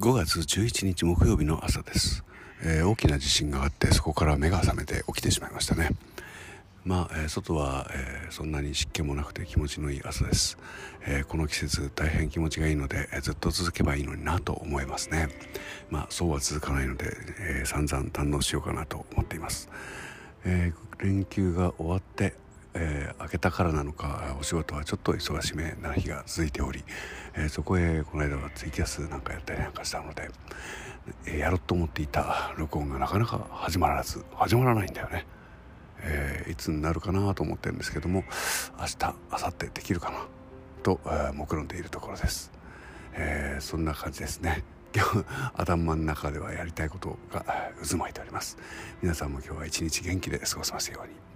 5月11日木曜日の朝です、えー、大きな地震があってそこから目が覚めて起きてしまいましたね。まあ、えー、外は、えー、そんなに湿気もなくて気持ちのいい朝です、えこの季節大変気持ちがいいので、えずっと続けばいいのになと思いますね。まあそうは続かないので、え散々堪能しようかなと思っています、え連休が終わってえー、明けたからなのかお仕事はちょっと忙しめな日が続いており、えー、そこへこの間はツイキャスなんかやったりなんかしたので、えー、やろうと思っていた録音がなかなか始まらず始まらないんだよね、えいつになるかなと思ってるんですけども明日明後日できるかなと、え目論んでいるところです、えそんな感じですね。今日頭の中ではやりたいことが渦巻いております。皆さんも今日は一日元気で過ごせますように。